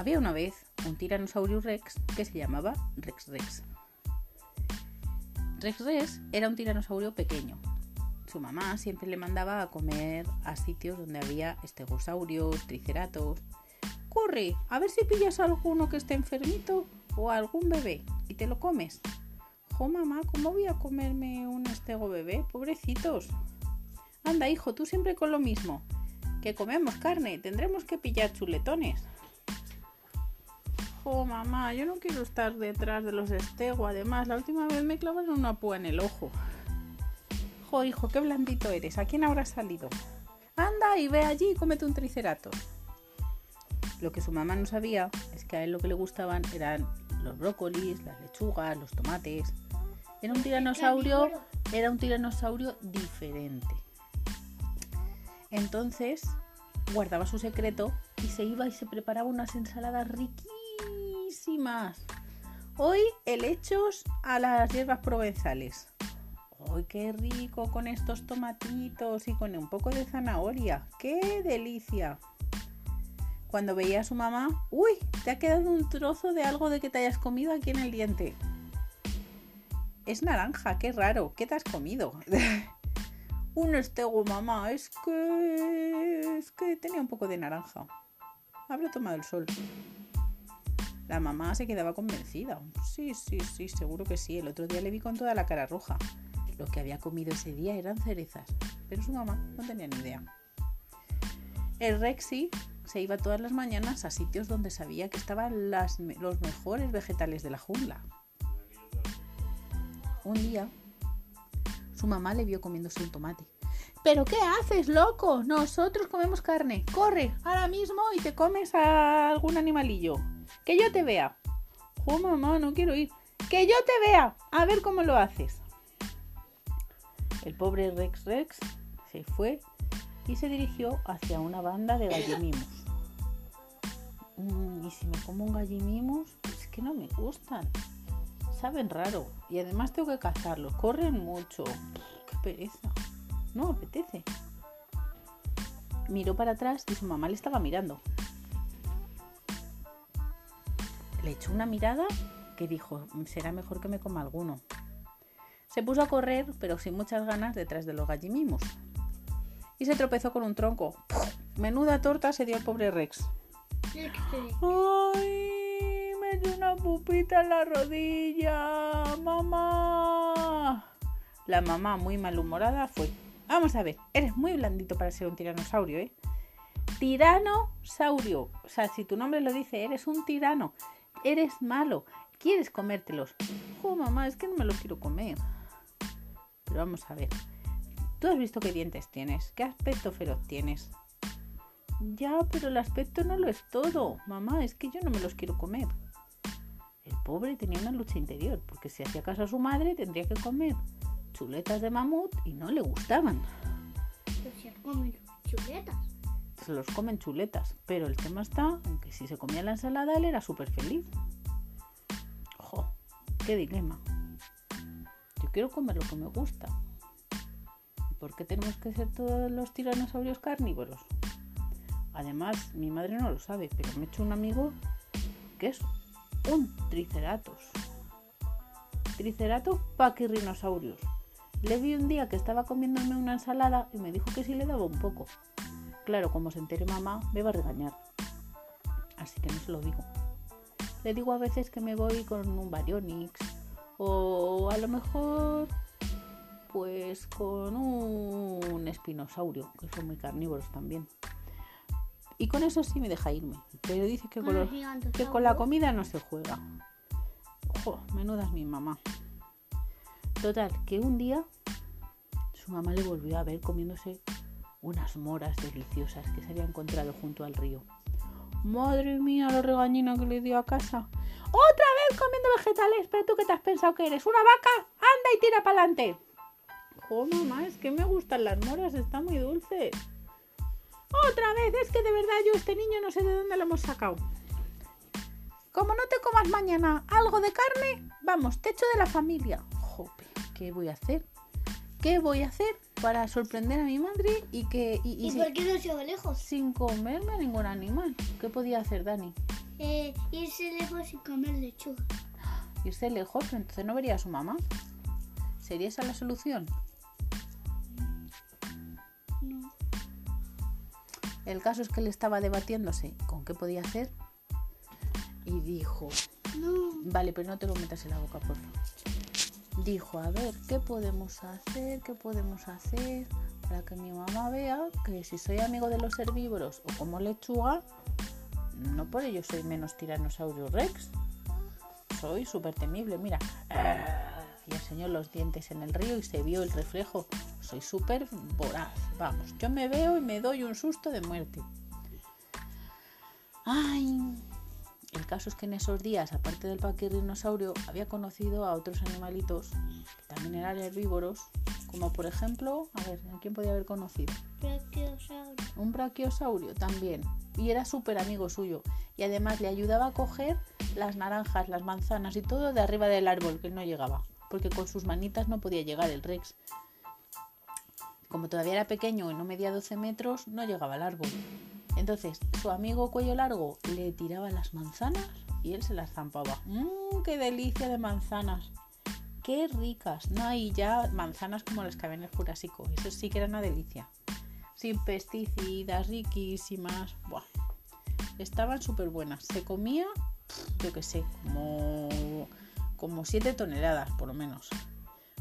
Había una vez un Tyrannosaurus Rex que se llamaba Rex Rex. Rex Rex era un tiranosaurio pequeño. Su mamá siempre le mandaba a comer a sitios donde había estegosaurios, triceratos. Corre, a ver si pillas a alguno que esté enfermito o a algún bebé y te lo comes. Jo, mamá, ¿cómo voy a comerme un estego bebé? Pobrecitos. Anda, hijo, tú siempre con lo mismo. Que comemos carne, tendremos que pillar chuletones. Jo, mamá, yo no quiero estar detrás de los estego. Además, la última vez me clavaron una púa en el ojo. Jo, hijo, qué blandito eres. ¿A quién habrás salido? Anda y ve allí y cómete un tricerato. Lo que su mamá no sabía es que a él lo que le gustaban eran los brócolis, las lechugas, los tomates. Era un tiranosaurio, era un tiranosaurio diferente. Entonces guardaba su secreto y se iba y se preparaba unas ensaladas riquísimas. Hoy helechos a las hierbas provenzales. ¡Ay, qué rico con estos tomatitos y con un poco de zanahoria! ¡Qué delicia! Cuando veía a su mamá, ¡uy! Te ha quedado un trozo de algo de que te hayas comido aquí en el diente. Es naranja, qué raro. ¿Qué te has comido? un estego, mamá. Es que. Que tenía un poco de naranja. Habrá tomado el sol. La mamá se quedaba convencida. Sí, sí, sí, seguro que sí. El otro día le vi con toda la cara roja. Lo que había comido ese día eran cerezas. Pero su mamá no tenía ni idea. El Rexy se iba todas las mañanas a sitios donde sabía que estaban los mejores vegetales de la jungla. Un día, su mamá le vio comiéndose un tomate. ¿Pero qué haces, loco? Nosotros comemos carne. Corre, ahora mismo y te comes a algún animalillo. Que yo te vea. Oh, mamá, no quiero ir. Que yo te vea. A ver cómo lo haces. El pobre Rex Rex se fue y se dirigió hacia una banda de gallimimos. Mm, y si me como un gallimimos, es que no me gustan. Saben raro. Y además tengo que cazarlos. Corren mucho. Qué pereza. No apetece. Miró para atrás y su mamá le estaba mirando. Le echó una mirada que dijo, será mejor que me coma alguno. Se puso a correr, pero sin muchas ganas, detrás de los gallimimos. Y se tropezó con un tronco. Menuda torta se dio el pobre Rex. ¡Ay! Me dio una pupita en la rodilla. ¡Mamá! La mamá, muy malhumorada, fue. Vamos a ver, eres muy blandito para ser un tiranosaurio, ¿eh? Tiranosaurio. O sea, si tu nombre lo dice, eres un tirano. Eres malo. ¿Quieres comértelos? Oh, mamá, es que no me los quiero comer. Pero vamos a ver. ¿Tú has visto qué dientes tienes? ¿Qué aspecto feroz tienes? Ya, pero el aspecto no lo es todo. Mamá, es que yo no me los quiero comer. El pobre tenía una lucha interior, porque si hacía caso a su madre tendría que comer chuletas de mamut y no le gustaban. Pero si comen chuletas. Los comen chuletas, pero el tema está en que si se comía la ensalada él era súper feliz. ¡Jo! ¡Qué dilema! Yo quiero comer lo que me gusta. ¿Y por qué tenemos que ser todos los tiranosaurios carnívoros? Además, mi madre no lo sabe, pero me he hecho un amigo que es un triceratos. Triceratops paquirrinosaurus. Le vi un día que estaba comiéndome una ensalada y me dijo que sí le daba un poco. Claro, como se entere mamá, me va a regañar. Así que no se lo digo. Le digo a veces que me voy con un Baryonyx o a lo mejor pues con un espinosaurio, que son muy carnívoros también. Y con eso sí me deja irme. Pero dice que con, los- que con la comida no se juega. Ojo, menuda es mi mamá. Total, que un día su mamá le volvió a ver comiéndose unas moras deliciosas que se había encontrado junto al río. Madre mía, la regañina que le dio a casa. ¡Otra vez comiendo vegetales! ¿Pero tú qué te has pensado que eres? ¿Una vaca? ¡Anda y tira para adelante! ¡Jo, mamá! Es que me gustan las moras, están muy dulces. ¡Otra vez! Es que de verdad yo este niño no sé de dónde lo hemos sacado. Como no te comas mañana algo de carne, vamos, te echo de la familia. Jope, ¿qué voy a hacer? ¿Qué voy a hacer para sorprender a mi madre y que y, y ¿Y si- por qué no se va lejos? sin comerme a ningún animal? ¿Qué podía hacer Dani? eh, irse lejos y comer lechuga. Irse lejos, pero entonces no vería a su mamá. ¿Sería esa la solución? No. El caso es que él estaba debatiéndose con qué podía hacer y dijo, No. vale, pero no te lo metas en la boca, por favor. Dijo, a ver, ¿qué podemos hacer? ¿Qué podemos hacer para que mi mamá vea que si soy amigo de los herbívoros o como lechuga, no por ello soy menos Tyrannosaurus rex? Soy súper temible, mira. Y enseñó los dientes en el río y se vio el reflejo. Soy súper voraz. Vamos, yo me veo y me doy un susto de muerte. Ay, caso es que en esos días, aparte del paquirrinosaurio, había conocido a otros animalitos que también eran herbívoros, como por ejemplo, a ver, ¿a quién podía haber conocido? Brachiosaurio. Un brachiosaurio también. Y era súper amigo suyo. Y además le ayudaba a coger las naranjas, las manzanas y todo de arriba del árbol, que él no llegaba. Porque con sus manitas no podía llegar el Rex. Como todavía era pequeño y no medía 12 metros, no llegaba al árbol. Entonces, su amigo cuello largo le tiraba las manzanas y él se las zampaba. ¡Mmm, qué delicia de manzanas! ¡Qué ricas! No hay ya manzanas como las que había en el Jurásico. Eso sí que era una delicia. Sin pesticidas, riquísimas. Buah. Estaban súper buenas. Se comía, yo qué sé, como, como 7 toneladas por lo menos.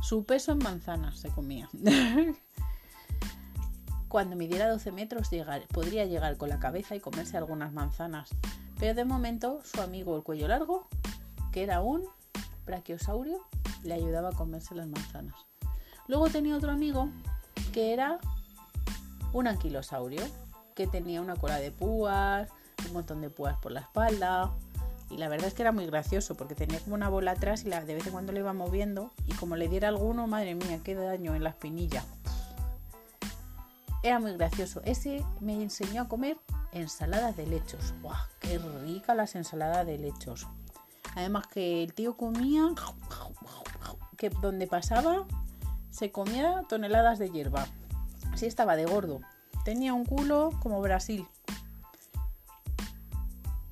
Su peso en manzanas se comía. Cuando midiera 12 metros podría llegar con la cabeza y comerse algunas manzanas. Pero de momento su amigo el cuello largo, que era un brachiosaurio, le ayudaba a comerse las manzanas. Luego tenía otro amigo que era un anquilosaurio, que tenía una cola de púas, un montón de púas por la espalda. Y la verdad es que era muy gracioso porque tenía como una bola atrás y la, de vez en cuando le iba moviendo. Y como le diera alguno, madre mía, qué daño en la espinilla. Era muy gracioso. Ese me enseñó a comer ensaladas de lechos. ¡Guau! ¡Qué rica las ensaladas de lechos! Además que el tío comía que donde pasaba se comía toneladas de hierba. Así estaba de gordo. Tenía un culo como Brasil.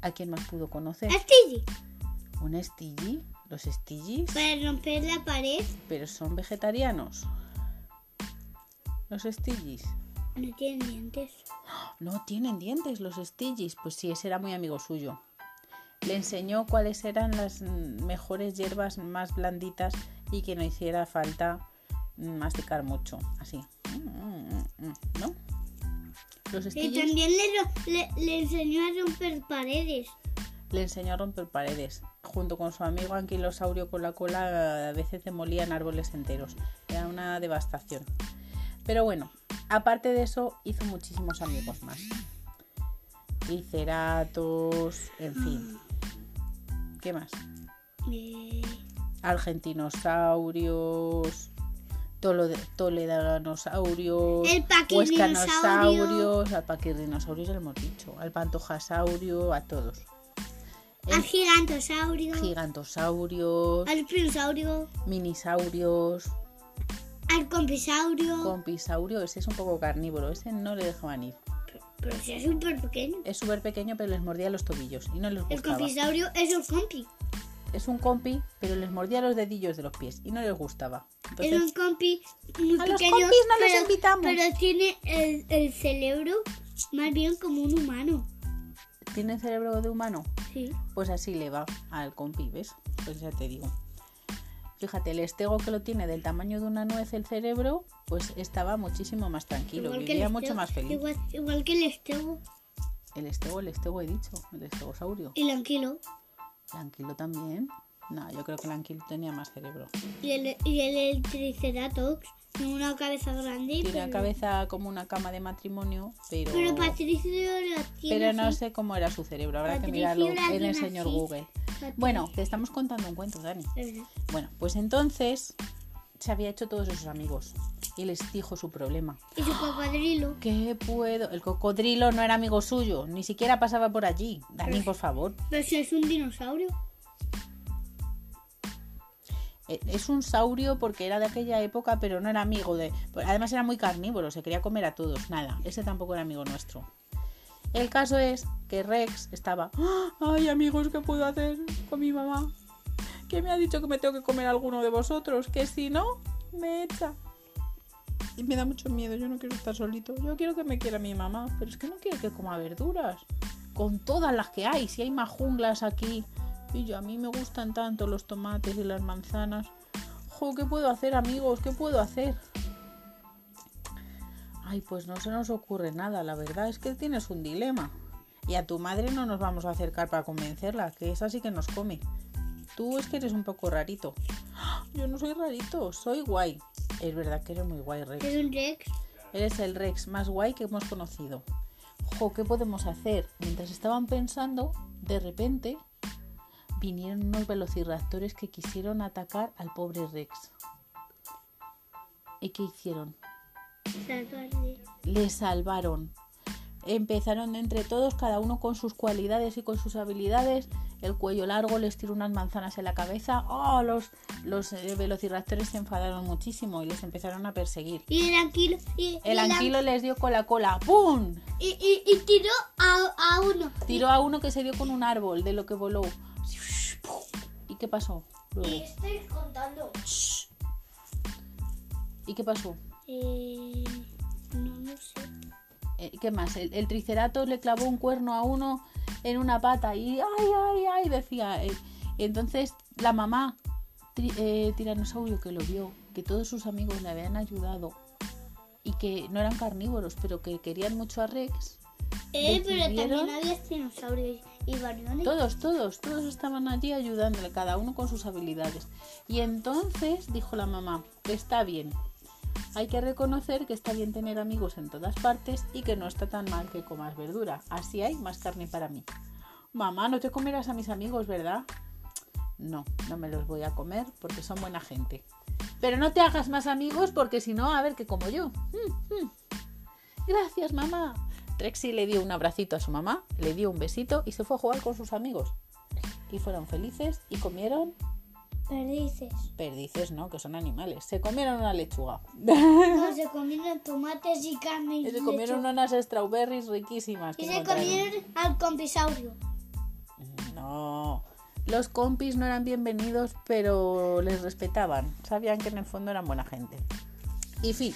¿A quién más pudo conocer? Astigi. Un Stigi. Los Stigis. Para romper la pared Pero son vegetarianos. Los Stigis. No tienen dientes. No tienen dientes los Stigis. Pues sí, ese era muy amigo suyo. Le enseñó cuáles eran las mm, mejores hierbas más blanditas y que no hiciera falta mm, masticar mucho. Así. Mm, ¿No? Los Y también le, le, le enseñó a romper paredes. le enseñó a romper paredes. Junto con su amigo anquilosaurio con la cola, a veces demolían árboles enteros. Era una devastación. Pero bueno, aparte de eso, hizo muchísimos amigos más. Triceratos, en fin. ¿Qué más? Eh, Argentinosaurios, toledanosaurios, huescanosaurios, al ya lo hemos dicho, al pantojasaurio, a todos. al gigantosaurio. Gigantosaurios, al minisaurios, Compisaurio. compisaurio, ese es un poco carnívoro, ese no le dejaban ir. Pero si es súper pequeño. Es súper pequeño, pero les mordía los tobillos y no les El gustaba. compisaurio es un compi. Es un compi, pero les mordía los dedillos de los pies y no les gustaba. Es un compi muy A los pequeño. compis no pero, invitamos. Pero tiene el, el cerebro más bien como un humano. ¿tiene cerebro de humano? Sí. Pues así le va al compi, ¿ves? Pues ya te digo. Fíjate, el estego que lo tiene del tamaño de una nuez el cerebro, pues estaba muchísimo más tranquilo, Igual vivía mucho estego- más feliz. Igual, igual que el estego. El estego, el estego he dicho, el estegosaurio. El anquilo. El anquilo también. No, yo creo que el anquilo tenía más cerebro. Y el, y el, el triceratops. Una cabeza grande. Tiene pero, la cabeza como una cama de matrimonio, pero, Pero Patricio la tiene. pero no así. sé cómo era su cerebro. Habrá que mirarlo en el señor así. Google. Bueno, te estamos contando un cuento, Dani. Bueno, pues entonces se había hecho todos esos amigos y les dijo su problema. Y su cocodrilo. ¿Qué puedo? El cocodrilo no era amigo suyo, ni siquiera pasaba por allí. Dani, por favor. Pero si es un dinosaurio. E- Es un saurio porque era de aquella época, pero no era amigo de. Además era muy carnívoro, se quería comer a todos. Nada, ese tampoco era amigo nuestro. El caso es que Rex estaba, ay amigos, ¿qué puedo hacer con mi mamá? Que me ha dicho que me tengo que comer alguno de vosotros, que si no, me echa. Y me da mucho miedo, yo no quiero estar solito. Yo quiero que me quiera mi mamá, pero es que no quiere que coma verduras. Con todas las que hay, si hay más junglas aquí. Y yo, a mí me gustan tanto los tomates y las manzanas. Jo, ¿qué puedo hacer, amigos? ¿Qué puedo hacer? Ay, pues no se nos ocurre nada, la verdad es que tienes un dilema. Y a tu madre no nos vamos a acercar para convencerla, que es así que nos come. Tú es que eres un poco rarito. Yo no soy rarito, soy guay. Es verdad que eres muy guay, Rex. ¿Es un Rex? Eres el Rex más guay que hemos conocido. Jo, ¿qué podemos hacer? Mientras estaban pensando, de repente vinieron unos velociraptores que quisieron atacar al pobre Rex. ¿Y qué hicieron? Salvarle. Le salvaron. Empezaron entre todos, cada uno con sus cualidades y con sus habilidades. El cuello largo les tiró unas manzanas en la cabeza. ¡Oh! Los, los eh, velociraptores se enfadaron muchísimo y les empezaron a perseguir. Y el anquilo. Y, El y la- anquilo les dio con la cola. ¡Pum! y, y, y tiró a, a uno. Tiró a uno que se dio con un árbol de lo que voló. ¿Y qué pasó? Luego. Y estoy contando. ¿Y qué pasó? Eh, no, no sé. Eh, ¿Qué más? El, el triceratops le clavó un cuerno a uno en una pata y ¡ay, ay, ay! decía. eh, entonces la mamá tri- eh, tiranosaurio que lo vio, que todos sus amigos le habían ayudado y que no eran carnívoros, pero que querían mucho a Rex. Eh, pero también había dinosaurios y variones. Todos, todos, todos estaban allí ayudándole, cada uno con sus habilidades. Y entonces dijo la mamá, está bien. Hay que reconocer que está bien tener amigos en todas partes y que no está tan mal que comas verdura. Así hay más carne para mí. Mamá, no te comerás a mis amigos, ¿verdad? No, no me los voy a comer porque son buena gente. Pero no te hagas más amigos porque si no, a ver que como yo. Mm, mm. Gracias, mamá. Trexie le dio un abracito a su mamá, le dio un besito y se fue a jugar con sus amigos. Y fueron felices y comieron Perdices. perdices, ¿no? Que son animales. Se comieron una lechuga. No, se comieron tomates y carne y se comieron unas strawberries riquísimas. Y se comieron al compisaurio. No. Los compis no eran bienvenidos, pero les respetaban. Sabían que en el fondo eran buena gente. Y fin.